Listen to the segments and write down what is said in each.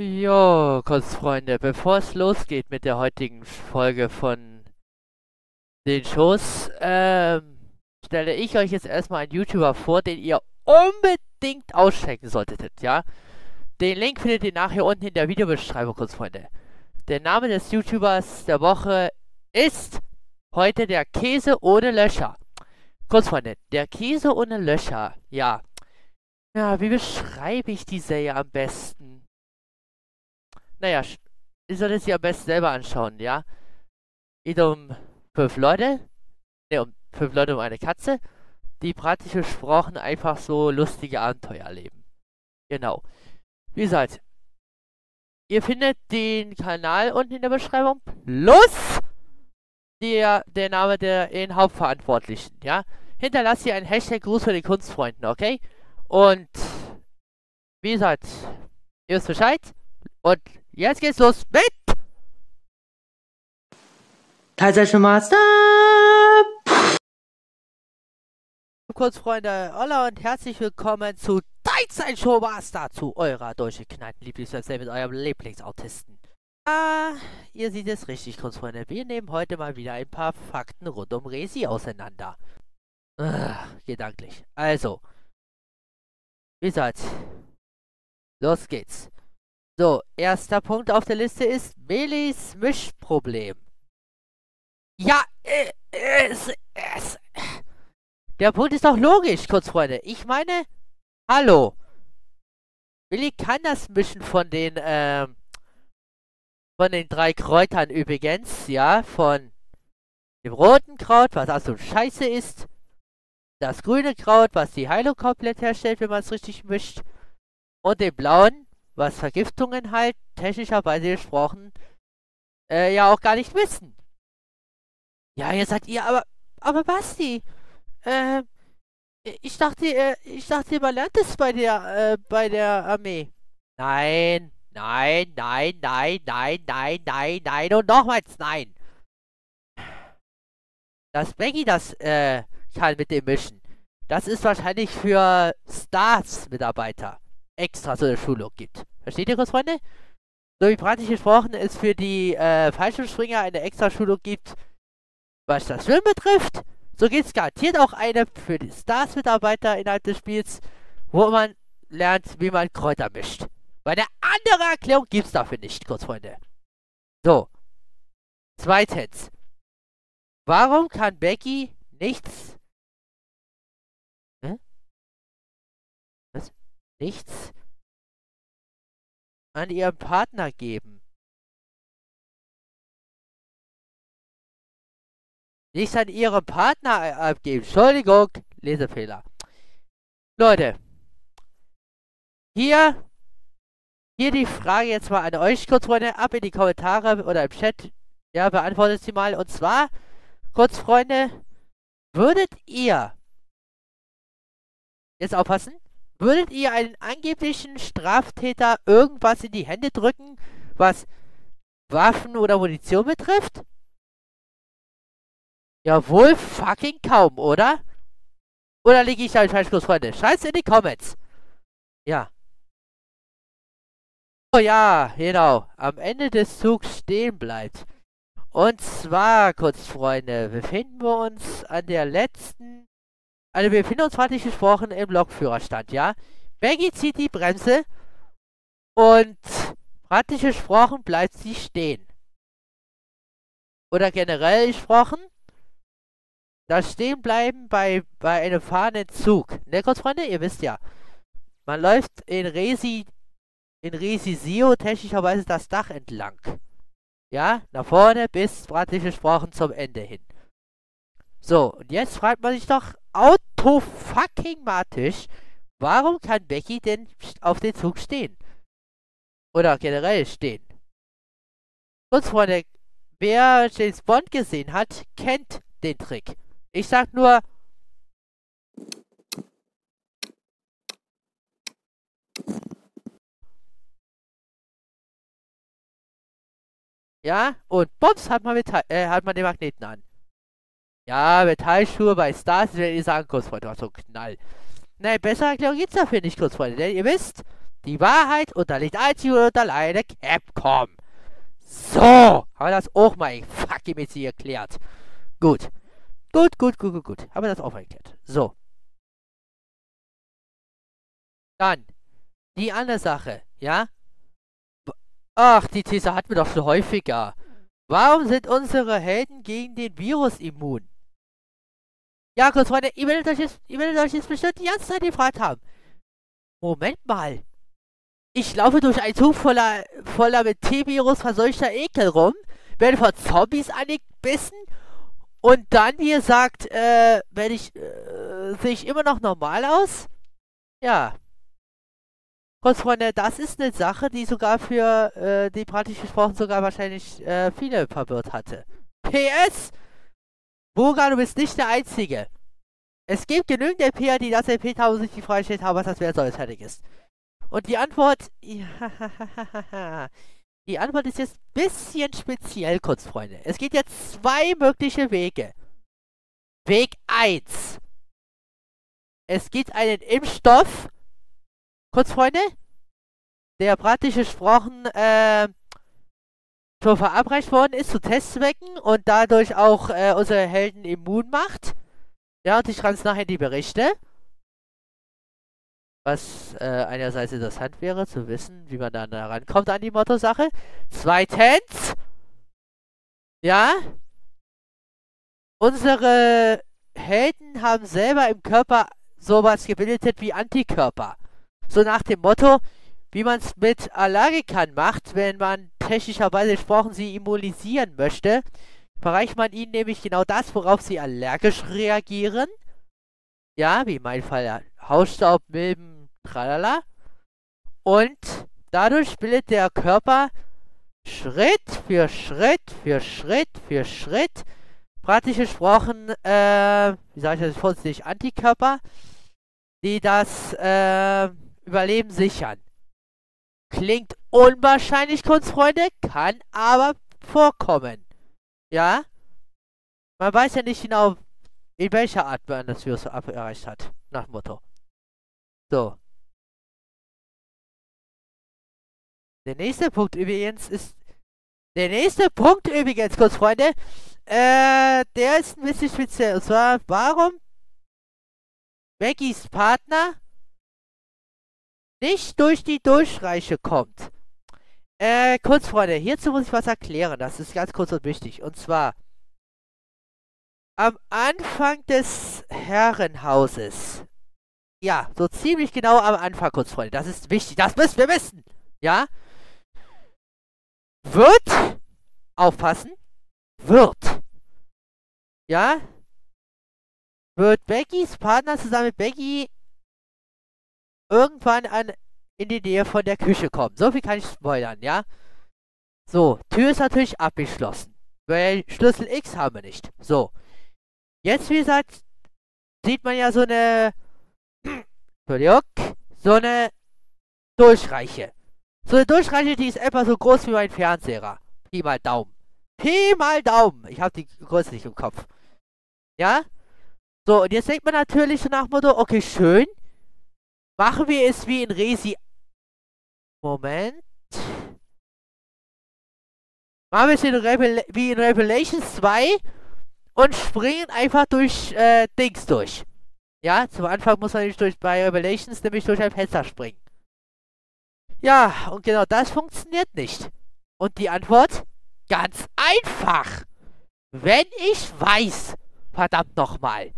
Jo, Kurzfreunde, bevor es losgeht mit der heutigen Folge von den Shows, ähm, stelle ich euch jetzt erstmal einen YouTuber vor, den ihr unbedingt auschecken solltet, ja? Den Link findet ihr nachher unten in der Videobeschreibung, Kurzfreunde. Der Name des YouTubers der Woche ist heute der Käse ohne Löcher. Kurzfreunde, der Käse ohne Löcher, ja. Ja, wie beschreibe ich die Serie am besten? Naja, ihr solltet sie am besten selber anschauen, ja? Geht um fünf Leute, ne, um fünf Leute um eine Katze, die praktisch gesprochen einfach so lustige Abenteuer erleben. Genau. Wie gesagt, ihr findet den Kanal unten in der Beschreibung plus der, der Name der den Hauptverantwortlichen, ja? Hinterlasst ihr einen Hashtag Gruß für die Kunstfreunden, okay? Und wie gesagt, ihr wisst Bescheid und Jetzt geht's los mit Teilzeit Master. Kurz Freunde, holla und herzlich willkommen zu Teilzeit Show Master, zu eurer deutschen Kneipen Lieblingswebsite mit eurem Lieblingsautisten. Ah, ihr seht es richtig, Kunstfreunde. Wir nehmen heute mal wieder ein paar Fakten rund um Resi auseinander. Ah, gedanklich. Also, wie gesagt, los geht's. So, erster Punkt auf der Liste ist Melis Mischproblem. Ja, äh, es, es. Der Punkt ist doch logisch, Kurzfreunde. Ich meine, hallo. Willi kann das Mischen von den, ähm, von den drei Kräutern übrigens, ja, von dem roten Kraut, was also scheiße ist, das grüne Kraut, was die Heilung komplett herstellt, wenn man es richtig mischt, und dem blauen, was Vergiftungen halt, technischerweise gesprochen, äh, ja auch gar nicht wissen. Ja, jetzt sagt ihr, aber, aber Basti, äh, ich dachte, äh, ich dachte, man lernt es bei der, äh, bei der Armee. Nein, nein, nein, nein, nein, nein, nein, nein und nochmals nein. Dass Becky das, äh, kann mit dem Mischen. Das ist wahrscheinlich für Stars-Mitarbeiter extra so eine Schulung gibt. Versteht ihr kurz, Freunde? So wie praktisch gesprochen es für die äh, Fallschirmspringer eine extra Schulung gibt, was das Schwimmen betrifft, so gibt es garantiert auch eine für die Stars-Mitarbeiter innerhalb des Spiels, wo man lernt, wie man Kräuter mischt. Weil eine andere Erklärung gibt es dafür nicht, kurz Freunde. So. Zweitens. Warum kann Becky nichts nichts an ihren Partner geben. Nichts an ihren Partner abgeben. Entschuldigung, Lesefehler. Leute, hier, hier die Frage jetzt mal an euch kurz, Freunde, ab in die Kommentare oder im Chat. Ja, beantwortet sie mal. Und zwar, kurz, Freunde, würdet ihr, jetzt aufpassen, Würdet ihr einen angeblichen Straftäter irgendwas in die Hände drücken, was Waffen oder Munition betrifft? Jawohl, fucking kaum, oder? Oder liege ich da falsch, Freunde? Schreibt's in die Comments. Ja. Oh ja, genau. Am Ende des Zugs stehen bleibt. Und zwar, kurz Freunde, befinden wir uns an der letzten also wir befinden uns praktisch gesprochen im Lokführerstand, ja. Maggie zieht die Bremse und praktisch gesprochen bleibt sie stehen. Oder generell gesprochen, das Stehenbleiben bei, bei einem fahrenden Zug. Ne, Freunde, ihr wisst ja, man läuft in Resi, in Resisio technischerweise das Dach entlang. Ja, nach vorne bis praktisch gesprochen zum Ende hin. So, und jetzt fragt man sich doch auto-fucking-matisch, warum kann Becky denn auf den Zug stehen? Oder generell stehen? Und Freunde, wer James Bond gesehen hat, kennt den Trick. Ich sag nur... Ja, und Bobs hat man, mit, äh, hat man den Magneten an. Ja, Metallschuhe bei Stars, wenn ihr sagen, Kurzfreunde, was so ein Knall. Nein, bessere Erklärung gibt's dafür nicht, Kurzfreunde, denn ihr wisst, Die Wahrheit unterliegt einzig und alleine Capcom. So, haben wir das auch mal fucking mit sie erklärt. Gut. Gut, gut, gut, gut, gut. Haben wir das auch mal erklärt. So. Dann, die andere Sache, ja? Ach, die These hatten wir doch schon häufiger. Warum sind unsere Helden gegen den Virus immun? Ja, kurz, Freunde, ihr werdet euch jetzt, ihr werdet euch jetzt bestimmt die ganze Zeit gefragt haben. Moment mal. Ich laufe durch einen Zug voller, voller mit T-Virus verseuchter Ekel rum, werde von Zombies angebissen und dann, wie sagt, äh, werde ich, äh, sehe ich immer noch normal aus? Ja. Kurz, Freunde, das ist eine Sache, die sogar für, äh, die praktisch gesprochen sogar wahrscheinlich, äh, viele verwirrt hatte. PS! Burga, du bist nicht der Einzige. Es gibt genügend LPer, die das LP-Tausend sich die Frage gestellt haben, was das wert soll, fertig ist. Und die Antwort, ja, die Antwort ist jetzt ein bisschen speziell, kurz, Freunde. Es gibt jetzt zwei mögliche Wege. Weg 1. Es gibt einen Impfstoff, kurz, Freunde, der praktisch gesprochen, äh, schon verabreicht worden ist zu Testzwecken und dadurch auch äh, unsere Helden immun macht. Ja, und ich es nachher die Berichte. Was äh, einerseits interessant wäre, zu wissen, wie man da rankommt an die Motto-Sache. Zweitens, ja, unsere Helden haben selber im Körper sowas gebildet wie Antikörper. So nach dem Motto, wie man es mit Allergikern macht, wenn man technischerweise gesprochen sie immunisieren möchte, verreicht man ihnen nämlich genau das, worauf sie allergisch reagieren. Ja, wie in meinem Fall Hausstaub, Milben, tralala. Und dadurch bildet der Körper Schritt für Schritt für Schritt für Schritt, praktisch gesprochen, äh, wie sage ich das vorsichtig, Antikörper, die das äh, Überleben sichern. Klingt unwahrscheinlich, Kunstfreunde, kann aber vorkommen. Ja? Man weiß ja nicht genau, in welcher Art man das Virus erreicht hat. Nach Motto. So. Der nächste Punkt übrigens ist. Der nächste Punkt übrigens, kurz. Äh, der ist ein bisschen speziell. Und zwar, warum Beckys Partner nicht durch die Durchreiche kommt. Äh, kurz, Freunde, hierzu muss ich was erklären. Das ist ganz kurz und wichtig. Und zwar, am Anfang des Herrenhauses, ja, so ziemlich genau am Anfang, kurz, Freunde, das ist wichtig, das müssen wir wissen, ja, wird, aufpassen, wird, ja, wird Beckys Partner zusammen mit Becky irgendwann an, in die Nähe von der Küche kommen. So viel kann ich spoilern, ja? So, Tür ist natürlich abgeschlossen. Weil Schlüssel X haben wir nicht. So. Jetzt, wie gesagt, sieht man ja so eine... Entschuldigung. So eine Durchreiche. So eine Durchreiche, die ist etwa so groß wie mein Fernseher. Pi mal Daumen. Pi mal Daumen. Ich habe die Größe nicht im Kopf. Ja? So, und jetzt denkt man natürlich so nach Motto, okay, schön. Machen wir es wie in Resi. Moment. Machen wir es in wie in Revelations 2 und springen einfach durch äh, Dings durch. Ja, zum Anfang muss man nicht durch bei Revelations nämlich durch ein Fenster springen. Ja, und genau das funktioniert nicht. Und die Antwort? Ganz einfach. Wenn ich weiß, verdammt nochmal,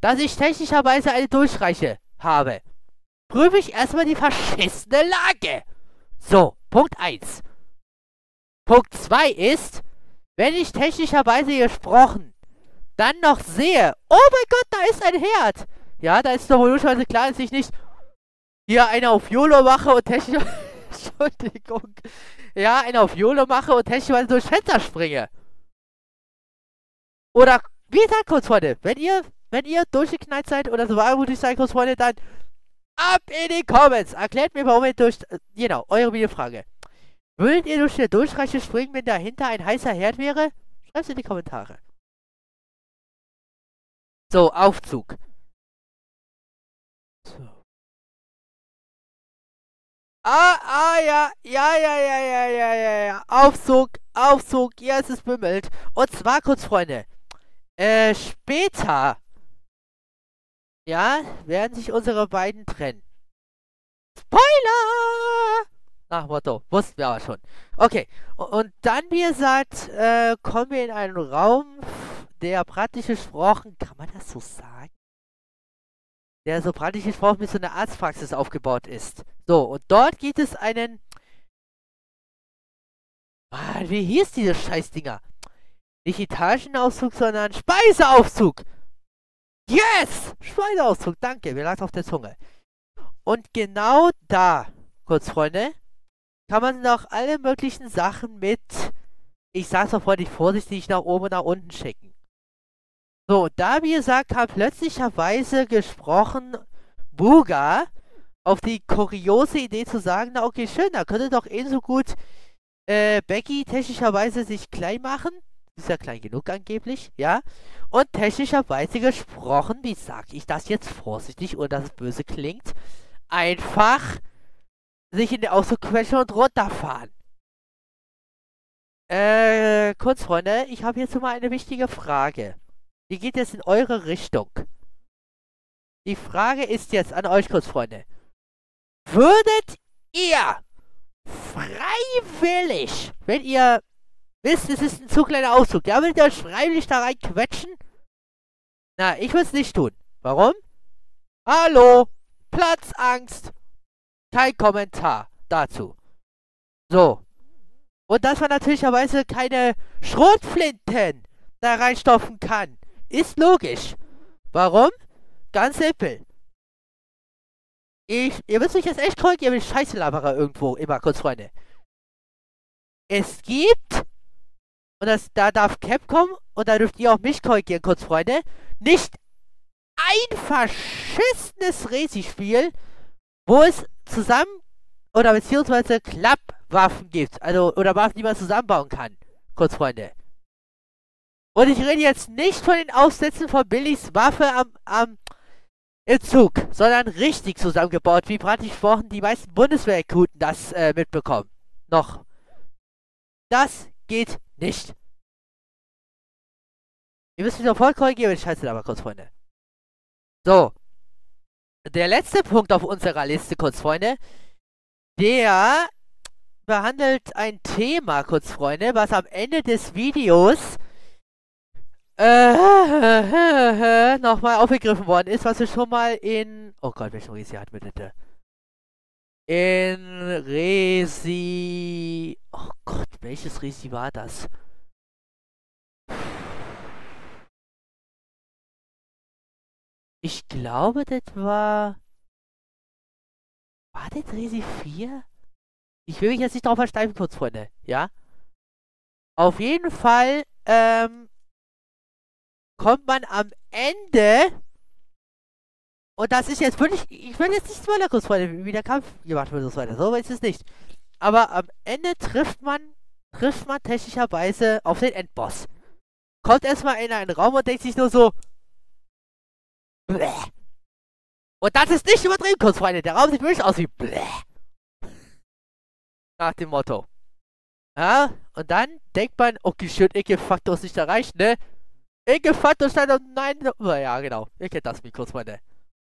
dass ich technischerweise eine Durchreiche habe, prüfe ich erstmal die verschissene Lage. So, Punkt 1. Punkt 2 ist, wenn ich technischerweise gesprochen dann noch sehe, oh mein Gott, da ist ein Herd. Ja, da ist doch logischerweise klar, dass ich nicht hier eine auf YOLO mache und technisch... Entschuldigung. Ja, eine auf YOLO mache und technischerweise durchs Fenster springe. Oder, wie gesagt, kurz Freunde, wenn ihr, wenn ihr durchgeknallt seid oder so war, würde ich sagen, kurz Freunde, dann ab in die Comments. Erklärt mir, warum ihr durch... Genau, eure Videofrage. Würdet ihr durch eine Durchreiche springen, wenn dahinter ein heißer Herd wäre? Schreibt es in die Kommentare. So, Aufzug. So. Ah, ah, ja, ja, ja, ja, ja, ja, ja, ja. Aufzug, Aufzug, ja, es ist bimmelt. Und zwar kurz, Freunde. Äh, später. Ja, werden sich unsere beiden trennen. Spoiler! Nach Motto, wussten wir aber schon. Okay, und dann, wie gesagt, äh, kommen wir in einen Raum, der praktisch gesprochen, kann man das so sagen? Der so praktisch gesprochen mit so einer Arztpraxis aufgebaut ist. So, und dort gibt es einen... Mann, wie hieß diese Scheißdinger? Nicht Etagenaufzug, sondern Speiseaufzug! Yes! Speiseaufzug, danke, mir lag auf der Zunge. Und genau da, kurz Freunde, kann man noch alle möglichen Sachen mit, ich sag's mal freundlich vorsichtig, nach oben und nach unten schicken. So, da wie gesagt kam plötzlicherweise gesprochen Buga auf die kuriose Idee zu sagen, na okay, schön, da könnte doch ebenso gut äh, Becky technischerweise sich klein machen. Ist ja klein genug angeblich, ja. Und technischerweise gesprochen, wie sag ich das jetzt vorsichtig, ohne dass es böse klingt, einfach sich in den Auto quetschen und runterfahren. Äh, kurz, Freunde, ich habe jetzt mal eine wichtige Frage. Die geht jetzt in eure Richtung. Die Frage ist jetzt an euch, kurz, Freunde. Würdet ihr freiwillig, wenn ihr wisst, es ist ein zu kleiner Auszug, ja, würdet ihr euch freiwillig da rein quetschen? Na, ich würde es nicht tun. Warum? Hallo? Platzangst. Kein Kommentar dazu. So. Und dass man natürlicherweise keine Schrotflinten da reinstopfen kann, ist logisch. Warum? Ganz simpel. Ich, ihr müsst mich jetzt echt korrigieren, wenn ich Scheiße labere irgendwo, immer kurz, Freunde. Es gibt, und das, da darf Capcom, und da dürft ihr auch mich korrigieren, kurz, Freunde, nicht ein verschissenes Resi-Spiel, wo es zusammen oder beziehungsweise Klappwaffen gibt. Also, oder Waffen, die man zusammenbauen kann. Kurz, Freunde. Und ich rede jetzt nicht von den Aufsätzen von Billys Waffe am, am im Zug, sondern richtig zusammengebaut, wie praktisch vorhin die meisten Bundeswehrkuten das äh, mitbekommen. Noch. Das geht nicht. Ihr müsst mich voll korrigieren, wenn ich scheiße aber kurz, Freunde. So. Der letzte Punkt auf unserer Liste, kurz, Freunde. Der behandelt ein Thema, kurz, Freunde, was am Ende des Videos äh, nochmal aufgegriffen worden ist, was wir schon mal in. Oh Gott, welchen Resi hatten wir bitte? In Resi. Welches Resi war das? Ich glaube, das war... War das Resi 4? Ich will mich jetzt nicht drauf versteifen, kurz, Freunde. Ja? Auf jeden Fall, ähm, kommt man am Ende... Und das ist jetzt wirklich... Ich will jetzt nicht spoilern, kurz, Freunde, wie der Kampf gemacht wird und so weiter. So ist es nicht. Aber am Ende trifft man... Trifft man technischerweise auf den Endboss. Kommt erstmal in einen Raum und denkt sich nur so... Bläh. Und das ist nicht übertrieben, kurz, Freunde. Der Raum sieht wirklich aus wie Bläh. Nach dem Motto. Ja, und dann denkt man, okay, schön, Ecke-Faktor ist nicht erreicht, ne? Ecke-Faktor stand auf nein. Ja, genau. Ihr kennt das kurz, Freunde.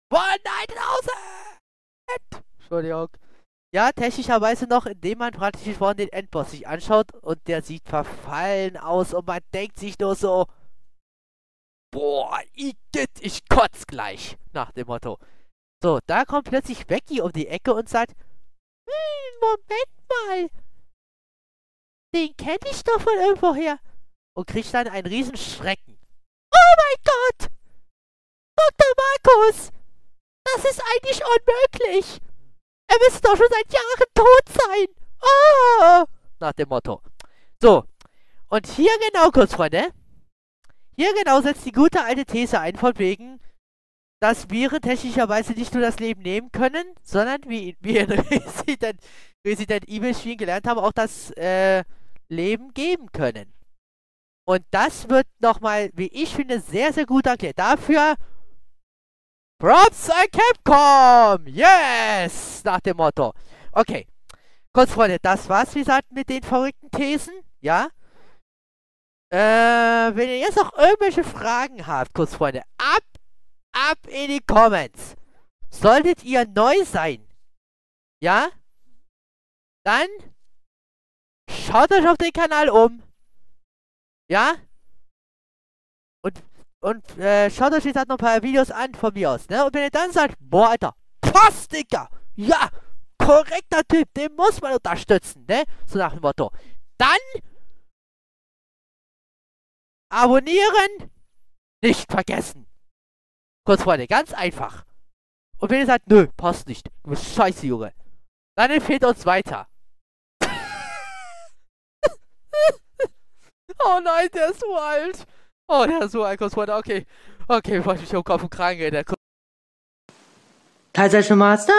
Boah, nein, draußen! Entschuldigung. Ja, technischerweise noch, indem man praktisch vorhin den Endboss sich anschaut und der sieht verfallen aus und man denkt sich nur so, Boah, Igitt, ich kotz gleich. Nach dem Motto. So, da kommt plötzlich Becky um die Ecke und sagt, hm, Moment mal. Den kenne ich doch von irgendwoher. Und kriegt dann einen riesen Schrecken. Oh mein Gott! Dr. Markus! Das ist eigentlich unmöglich! Er müsste doch schon seit Jahren tot sein! Oh! Nach dem Motto. So. Und hier genau kurz, Freunde. Hier genau setzt die gute alte These ein, von wegen, dass Viren technischerweise nicht nur das Leben nehmen können, sondern wie wir in Resident, Resident Evil Spielen gelernt haben, auch das äh, Leben geben können. Und das wird nochmal, wie ich finde, sehr, sehr gut erklärt. Dafür Props an Capcom! Yes! Nach dem Motto. Okay. Kurz, Freunde, das war's, wie gesagt, mit den verrückten Thesen. Ja? Äh, wenn ihr jetzt noch irgendwelche Fragen habt, kurz, Freunde, ab, ab in die Comments. Solltet ihr neu sein, ja? Dann schaut euch auf den Kanal um. Ja? Und, äh, schaut euch jetzt halt noch ein paar Videos an von mir aus, ne? Und wenn ihr dann sagt, boah, Alter, Post, Digga, ja, korrekter Typ, den muss man unterstützen, ne? So nach dem Motto. Dann abonnieren, nicht vergessen. Kurz, Freunde, ganz einfach. Und wenn ihr sagt, nö, passt nicht, du bist scheiße, Junge, dann empfehlt uns weiter. oh nein, der ist so alt. Oh, der ist so kurz, Freunde, okay. Okay, ich mich um Kopf und Kragen rede. Teilzeit schon Master.